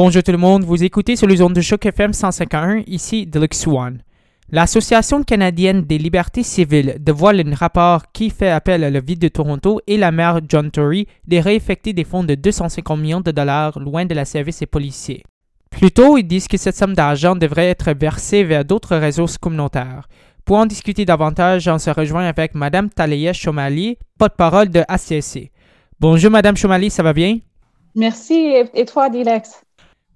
Bonjour tout le monde, vous écoutez sur les ondes de choc FM 151, ici Deluxe One. L'Association canadienne des libertés civiles dévoile un rapport qui fait appel à la ville de Toronto et la maire John Tory de réeffecter des fonds de 250 millions de dollars loin de la service des policiers. Plutôt, ils disent que cette somme d'argent devrait être versée vers d'autres ressources communautaires. Pour en discuter davantage, on se rejoint avec Mme Talia Chomali, porte-parole de ACSC. Bonjour Mme Chomali, ça va bien? Merci, et toi, Dilex?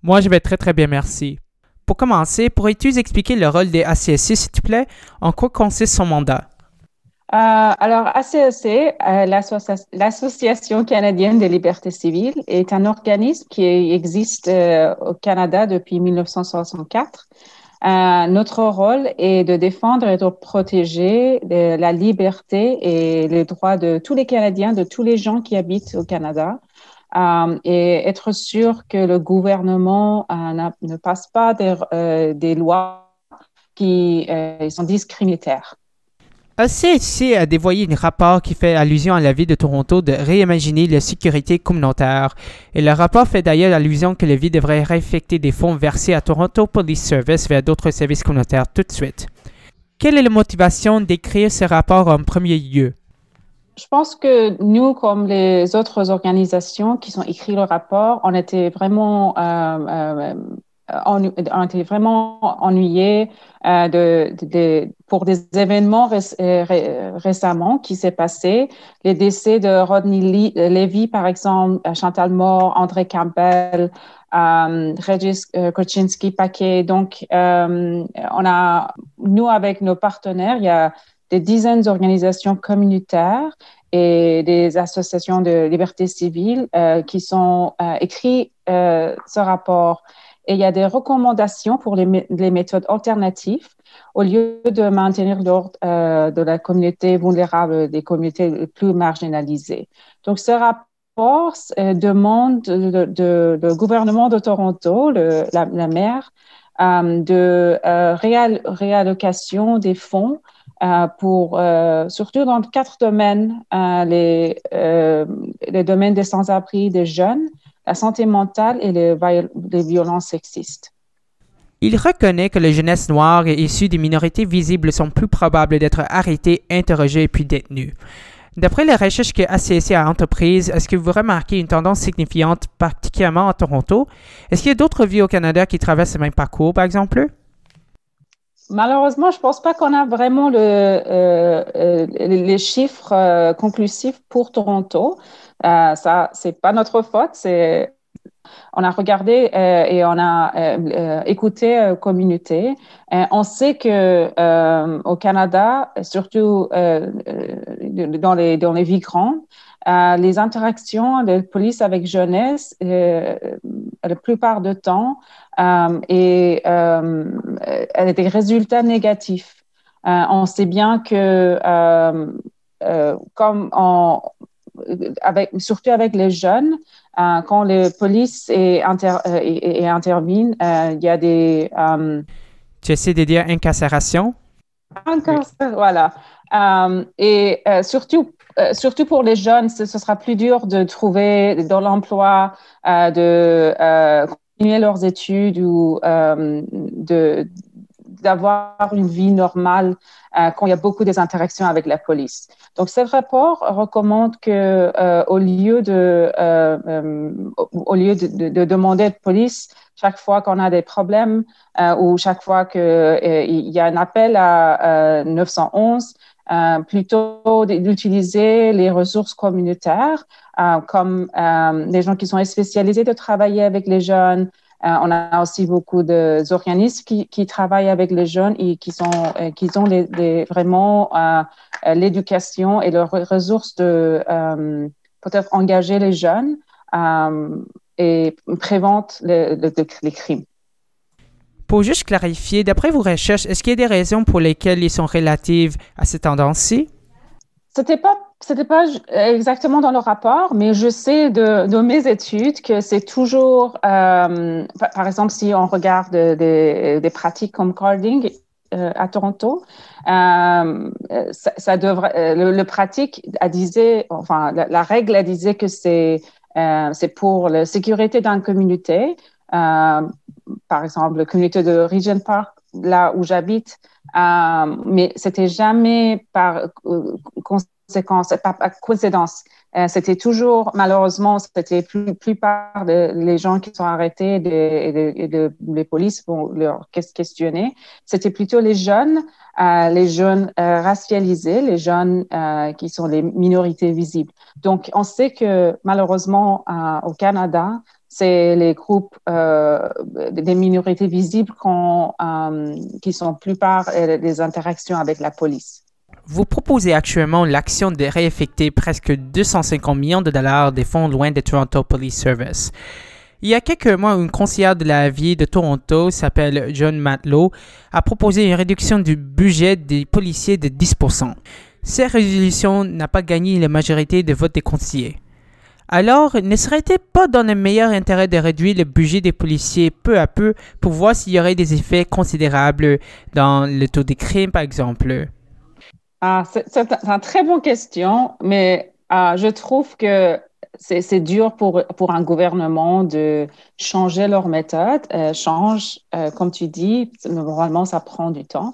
Moi, je vais très très bien, merci. Pour commencer, pourrais-tu expliquer le rôle des ACSC, s'il te plaît? En quoi consiste son mandat? Euh, alors, ACSC, euh, l'Association canadienne des libertés civiles, est un organisme qui existe euh, au Canada depuis 1964. notre rôle est de défendre et de protéger la liberté et les droits de tous les Canadiens, de tous les gens qui habitent au Canada. Euh, et être sûr que le gouvernement euh, ne passe pas des, euh, lois qui sont discriminatoires. ACSC a dévoyé un rapport qui fait allusion à la ville de Toronto de réimaginer la sécurité communautaire. Et le rapport fait d'ailleurs allusion que la ville devrait réaffecter des fonds versés à Toronto Police Service vers d'autres services communautaires tout de suite. Quelle est la motivation d'écrire ce rapport en premier lieu? Je pense que nous, comme les autres organisations qui ont écrit le rapport, on était vraiment, euh, euh, on, était vraiment ennuyés euh, pour des événements récemment qui s'est passé, les décès de Rodney Levy, par exemple, Chantal Moore, André Campbell, Regis Koczynski-Paquet. Donc, on a, nous, avec nos partenaires, il y a des dizaines d'organisations communautaires et des associations de liberté civile euh, qui sont euh, écrits euh, ce rapport. Et il y a des recommandations pour les, méthodes alternatives au lieu de maintenir l'ordre de la communauté vulnérable, des communautés les plus marginalisées. Donc, ce rapport demande de, de, gouvernement de Toronto, le, la, maire, de réallocation des fonds euh, pour euh, surtout dans quatre domaines, euh, les, les domaines des sans-abri des jeunes, la santé mentale et les, violences sexistes. Il reconnaît que les jeunesses noires issues des minorités visibles sont plus probables d'être arrêtées, interrogées puis détenues. D'après les recherches que ACC a entreprises, est-ce que vous remarquez une tendance signifiante, particulièrement à Toronto? Est-ce qu'il y a d'autres villes au Canada qui traversent ce même parcours, par exemple? Malheureusement, je pense pas qu'on a vraiment euh, euh, les chiffres euh, conclusifs pour Toronto. Euh, ça, c'est pas notre faute. On a regardé et on a écouté communauté. on sait que au Canada, surtout dans les dans les villes grandes, les interactions de police avec jeunesse, la plupart du temps, euh, et euh, a des résultats négatifs. Euh, on sait bien que comme on, avec, surtout avec les jeunes, quand les police et, inter, et, interviennent, il y a des... tu essaies de dire incarcération? Incarcération, voilà. et surtout, surtout pour les jeunes, ce, sera plus dur de trouver dans l'emploi, de leurs études ou euh, de d'avoir une vie normale euh, quand il y a beaucoup des interactions avec la police. Donc, ce rapport recommande que euh, au lieu de au lieu de, de, demander de police chaque fois qu'on a des problèmes ou chaque fois qu'il y a un appel à 911, plutôt d'utiliser les ressources communautaires euh, comme euh, des gens qui sont spécialisés de travailler avec les jeunes. Euh, on a aussi beaucoup d'organismes qui, qui, travaillent avec les jeunes et qui, sont, qui ont les, vraiment l'éducation et leurs ressources de peut-être engager les jeunes et prévenir les crimes. Pour juste clarifier, d'après vos recherches, est-ce qu'il y a des raisons pour lesquelles ils sont relatives à cette tendance-ci? C'était pas c'était pas exactement dans le rapport, mais je sais de, mes études que c'est toujours, euh, par exemple, si on regarde des, pratiques comme carding euh, à Toronto, euh, ça, devrait, le, pratique disait, enfin, la, règle disait que c'est c'est pour la sécurité d'une communauté, par exemple, la communauté de Regent Park, là où j'habite, mais c'était jamais par conséquence, pas par coïncidence. Euh, c'était toujours, malheureusement, c'était plus plupart des les gens qui sont arrêtés et de, les polices pour leur questionner. C'était plutôt les jeunes, euh, les jeunes euh, racialisés, les jeunes qui sont les minorités visibles. Donc, on sait que malheureusement, au Canada, c'est les groupes des minorités visibles qui sont plupart des interactions avec la police. Vous proposez actuellement l'action de réaffecter presque 250 millions de dollars des fonds loin de Toronto Police Service. Il y a quelques mois, une conseillère de la ville de Toronto, s'appelle John Matlow, a proposé une réduction du budget des policiers de 10%. Cette résolution n'a pas gagné la majorité de votes des conseillers. Alors, ne serait-il pas dans le meilleur intérêt de réduire le budget des policiers peu à peu pour voir s'il y aurait des effets considérables dans le taux de crime, par exemple? Ah, c'est une très bonne question, mais ah, je trouve que c'est dur pour, pour un gouvernement de changer leur méthode. Euh, change, euh, comme tu dis, normalement, ça prend du temps.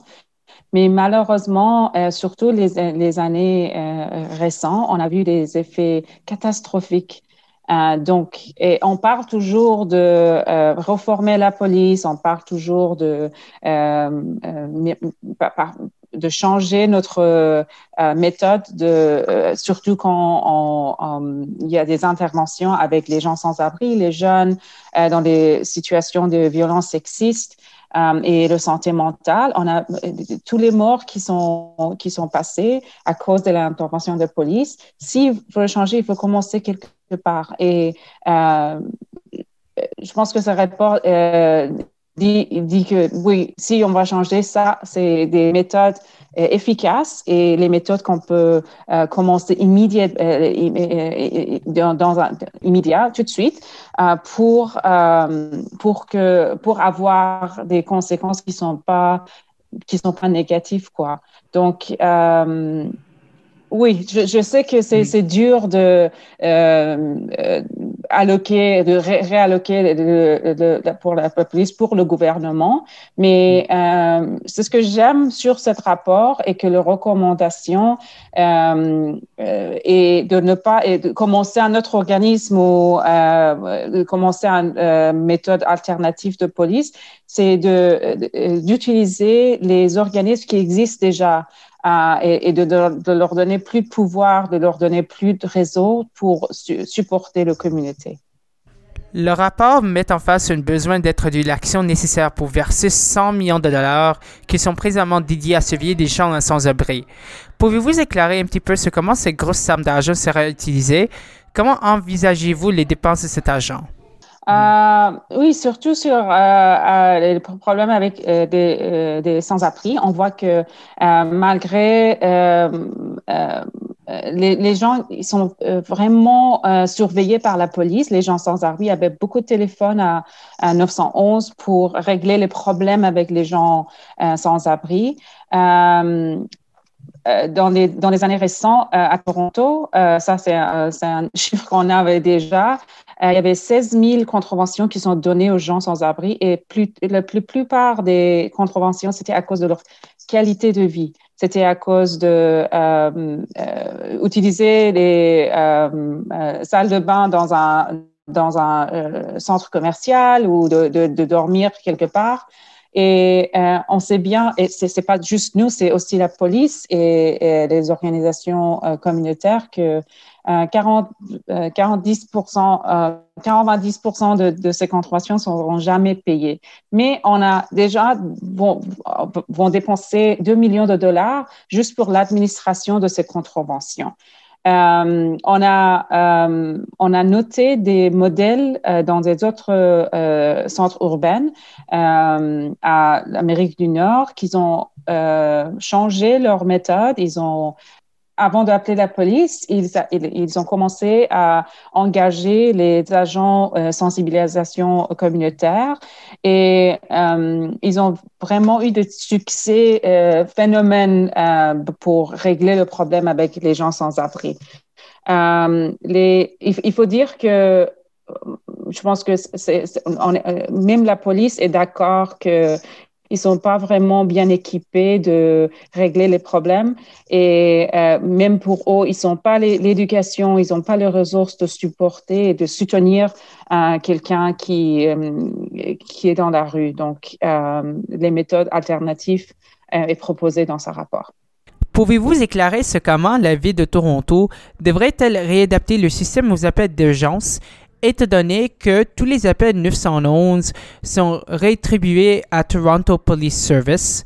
Mais malheureusement, euh, surtout les, les années euh, récentes, on a vu des effets catastrophiques. Euh, donc, on parle toujours de reformer la police, on parle toujours de changer notre euh, méthode, de, euh, surtout quand il y a des interventions avec les gens sans abri, les jeunes euh, dans des situations de violence sexiste et de santé mentale. On a tous les morts qui sont qui sont passés à cause de l'intervention de police. S'il faut changer, il faut commencer quelque part. Et je pense que ça rapport dit, dit que oui, si on va changer ça, c'est des méthodes euh, efficaces et les méthodes qu'on peut euh, commencer immédiat, euh, dans, dans un, immédiat, tout de suite, pour pour que pour avoir des conséquences qui sont pas qui sont pas négatives quoi. Donc oui, je, je, sais que c'est mm. dur de euh, alloquer, de réalloquer de, de, pour la police, pour le gouvernement, mais euh, c'est ce que j'aime sur ce rapport et que les recommandations euh, et de ne pas et de commencer un autre organisme ou de commencer une méthode alternative de police, c'est d'utiliser les organismes qui existent déjà et, de, leur donner plus de pouvoir, de leur donner plus de réseau pour supporter la communauté. Le rapport met en face un besoin de l'action nécessaire pour verser 100 millions de dollars qui sont présentement dédiés à surveiller des gens sans-abri. Pouvez-vous éclairer un petit peu sur comment ces grosses sommes d'argent seraient utilisées? Comment envisagez-vous les dépenses de cet argent? Euh, oui, surtout sur euh, euh, les problèmes avec des, des sans-abri. On voit que malgré les, les, gens ils sont vraiment surveillés par la police. Les gens sans abri avaient beaucoup de téléphones à, à 911 pour régler les problèmes avec les gens sans abri. Dans les, dans les années récentes à Toronto, ça c'est un chiffre qu'on avait déjà, euh, il y avait 16 000 contraventions qui sont données aux gens sans abri et plus, la plupart des contraventions, c'était à cause de leur qualité de vie. C'était à cause de euh, euh, les salles de bain dans un centre commercial ou de, dormir quelque part. Et on sait bien, et c'est pas juste nous, c'est aussi la police et, les organisations communautaires que 40, 40-10%, euh, 90% de, ces contraventions ne seront jamais payées. Mais on a déjà, vont, vont dépenser 2 millions de dollars juste pour l'administration de ces contraventions. Euh, on, a, euh, on a noté des modèles euh, dans des autres centres urbains à l'Amérique du Nord qui ont changé leur méthode. Ils ont avant d'appeler la police, ils, ont commencé à engager les agents euh, sensibilisation communautaire et euh, ils ont vraiment eu de succès euh, phénomènes euh, pour régler le problème avec les gens sans abri. Euh, il, faut dire que je pense que même la police est d'accord que ils sont pas vraiment bien équipés de régler les problèmes et euh, même pour eux, ils sont pas l'éducation, ils n'ont pas les ressources de supporter et de soutenir euh, quelqu'un qui euh, qui est dans la rue. Donc, les méthodes alternatives est proposées dans ce rapport. Pouvez-vous éclairer ce comment la ville de Toronto devrait-elle réadapter le système aux appels d'urgence étant donné que tous les appels 911 sont rétribués à Toronto Police Service.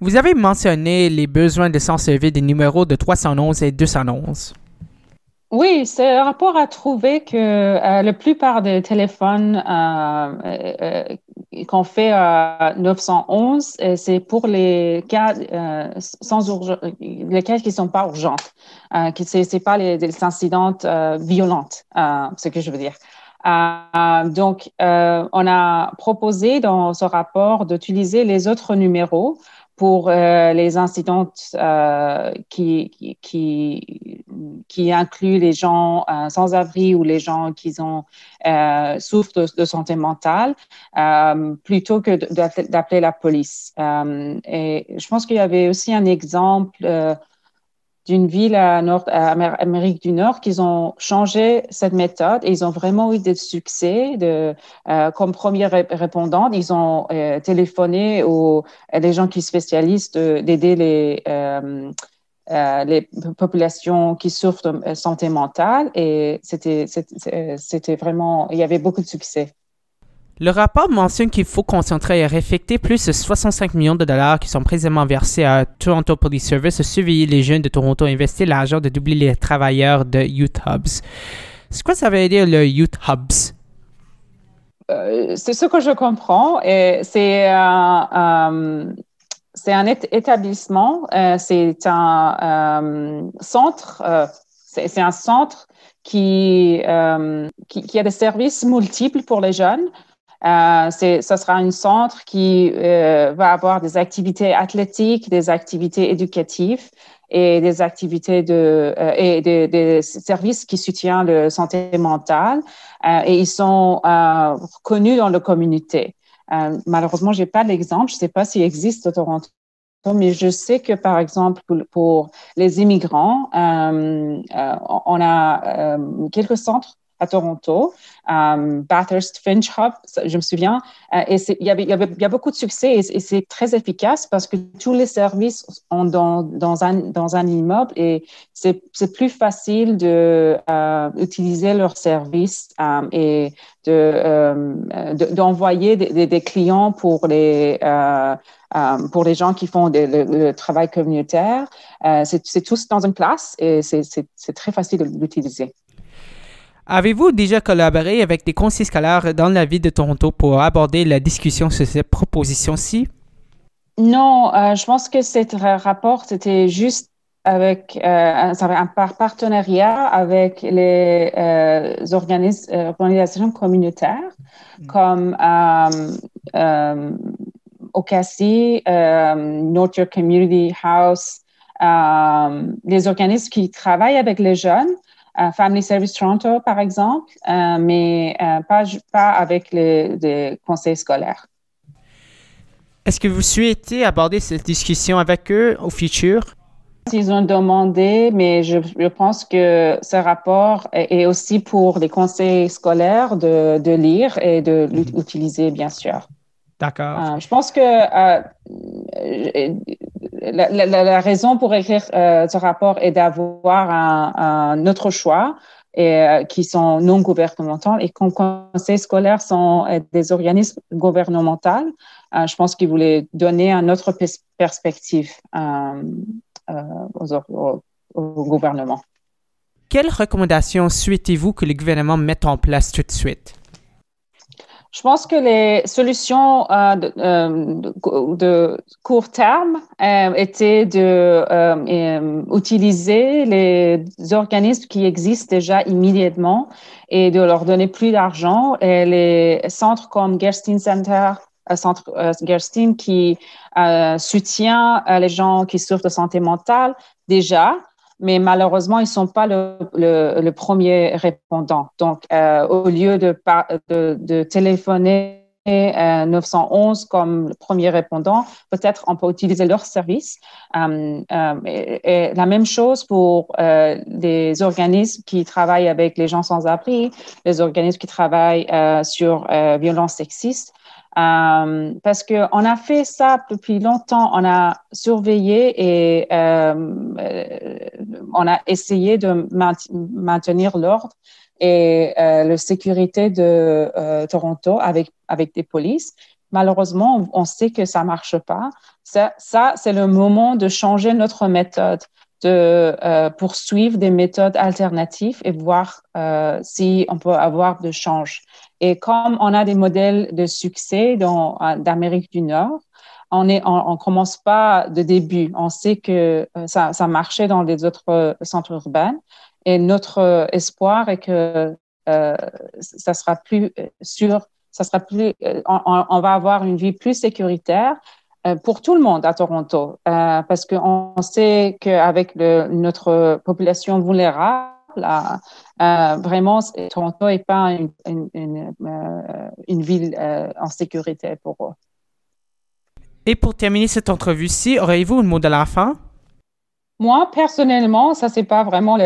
Vous avez mentionné les besoins de s'en servir des numéros de 311 et 211. Oui, ce rapport a trouvé que euh, la plupart des téléphones euh, euh, qu'on fait à 911, c'est pour les cas sans les cas qui sont pas urgents, qui c'est pas les, les incidents violents, ce que je veux dire. donc, on a proposé dans ce rapport d'utiliser les autres numéros pour euh, les incidents euh, qui, qui, qui, incluent les gens euh, sans abri ou les gens qui ont, souffrent de, santé mentale, plutôt que d'appeler la police. et je pense qu'il y avait aussi un exemple d'une ville à, Nord, à Amérique du Nord qu'ils ont changé cette méthode et ils ont vraiment eu des succès. De, euh, comme premier répondant, ils ont euh, téléphoné aux des gens qui spécialisent d'aider les euh, euh, les populations qui souffrent de santé mentale et c'était vraiment il y avait beaucoup de succès. Le rapport mentionne qu'il faut concentrer et réaffecter plus de 65 millions de dollars qui sont présentement versés à Toronto Police Service à surveiller les jeunes de Toronto et investir l'argent de doubler les travailleurs de Youth Hubs. C'est quoi ça veut dire le Youth Hubs? Euh, c'est ce que je comprends. C'est euh, c'est un établissement, euh, c'est un centre, c'est un centre qui, a des services multiples pour les jeunes. Euh, ce sera un centre qui euh, va avoir des activités athlétiques, des activités éducatives et des activités de euh, et des, services qui soutiennent la santé mentale. Et ils sont reconnus dans la communauté. malheureusement, j'ai pas d'exemple. Je sais pas s'il existe au Toronto mais je sais que, par exemple, pour, les immigrants, on a quelques centres à Toronto, um, Bathurst Finch Hub, je me souviens, euh, et il y, a beaucoup de succès et, c'est très efficace parce que tous les services sont dans, un, immeuble et c'est plus facile de euh, utiliser leurs services euh, et d'envoyer de, des, clients pour les pour les gens qui font le, travail communautaire. c'est tous dans une place et c'est très facile de l'utiliser. Avez-vous déjà collaboré avec des conseillers scolaires dans la ville de Toronto pour aborder la discussion sur cette proposition-ci? Non, euh, je pense que ce rapport, c'était juste avec euh, un partenariat avec les euh, euh, organisations communautaires mm. comme euh, OCASI, North Community House, les organismes qui travaillent avec les jeunes Family Service Toronto, par exemple, euh, mais euh, pas, pas avec les, conseils scolaires. Est-ce que vous souhaitez aborder cette discussion avec eux au futur? Ils ont demandé, mais je, je pense que ce rapport est, aussi pour les conseils scolaires de, de lire et de mhm. l'utiliser, bien sûr. D'accord. Euh, je pense que la, raison pour écrire euh, ce rapport est d'avoir un, autre choix et, euh, qui sont non gouvernementaux et comme conseils scolaires sont euh, des organismes gouvernementaux, je pense qu'ils voulaient donner une autre perspective au gouvernement. Quelles recommandations souhaitez-vous que le gouvernement mette en place tout de suite? Je pense que les solutions euh, de, euh, de, court terme euh, étaient de euh, utiliser les organismes qui existent déjà immédiatement et de leur donner plus d'argent. Et les centres comme Gerstein Center, centre Gerstein qui soutient les gens qui souffrent de santé mentale déjà, mais malheureusement, ils ne sont pas le, le, premier répondant. Donc, euh, au lieu de, de, de téléphoner 911 comme le premier répondant, peut-être on peut utiliser leur service. et, et, la même chose pour les organismes qui travaillent avec les gens sans abri, les organismes qui travaillent sur violences sexistes. Euh, parce qu'on a fait ça depuis longtemps, on a surveillé et euh, on a essayé de maintenir l'ordre et euh, la sécurité de Toronto avec, des polices. Malheureusement, on, sait que ça marche pas. Ça c'est le moment de changer notre méthode de euh, poursuivre des méthodes alternatives et voir euh, si on peut avoir de change. Et comme on a des modèles de succès dans d'Amérique du Nord, on on, commence pas de début. On sait que euh, ça, marchait dans les autres centres urbains et notre espoir est que euh, ça sera plus sûr, ça sera plus, on, va avoir une vie plus sécuritaire euh, pour tout le monde à Toronto, euh, parce qu'on sait qu'avec notre population vulnérable, euh, vraiment, Toronto n'est pas une, une, ville en sécurité pour eux. Et pour terminer cette entrevue-ci, auriez-vous un mot de la fin? Moi, personnellement, ça, c'est pas vraiment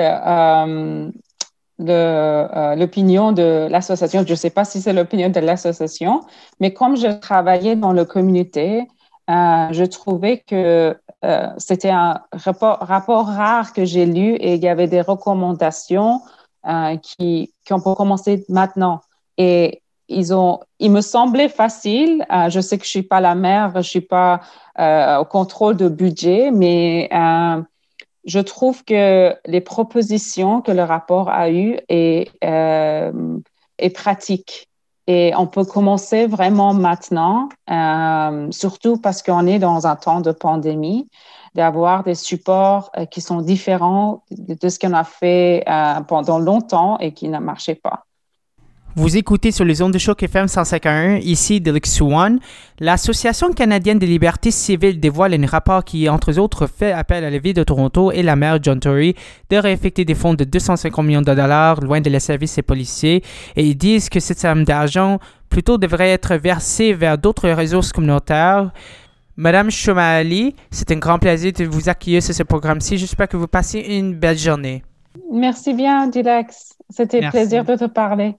l'opinion de l'association. Je ne sais pas si c'est l'opinion de l'association, mais comme je travaillais dans la communauté, euh, je trouvais que euh, c'était un rapport, rare que j'ai lu et il y avait des recommandations euh, qui, qui ont commencer maintenant. Et ils ont, il me semblait facile. Euh, je sais que je suis pas la mère, je suis pas au contrôle de budget, mais je trouve que les propositions que le rapport a eues est, est pratique. Et on peut commencer vraiment maintenant, euh, surtout parce qu'on est dans un temps de pandémie, d'avoir des supports euh, qui sont différents de, ce qu'on a fait euh, pendant longtemps et qui ne marchaient pas. Vous écoutez sur les ondes de choc FM 151, ici Deluxe One. L'Association canadienne des libertés civiles dévoile un rapport qui, entre autres, fait appel à la ville de Toronto et la maire John Tory de réaffecter des fonds de 250 millions de dollars loin de les services et policiers. Et ils disent que cette somme d'argent plutôt devrait être versée vers d'autres ressources communautaires. Madame Chomali, c'est un grand plaisir de vous accueillir sur ce programme-ci. J'espère que vous passez une belle journée. Merci bien, Dilex. C'était un plaisir de te parler.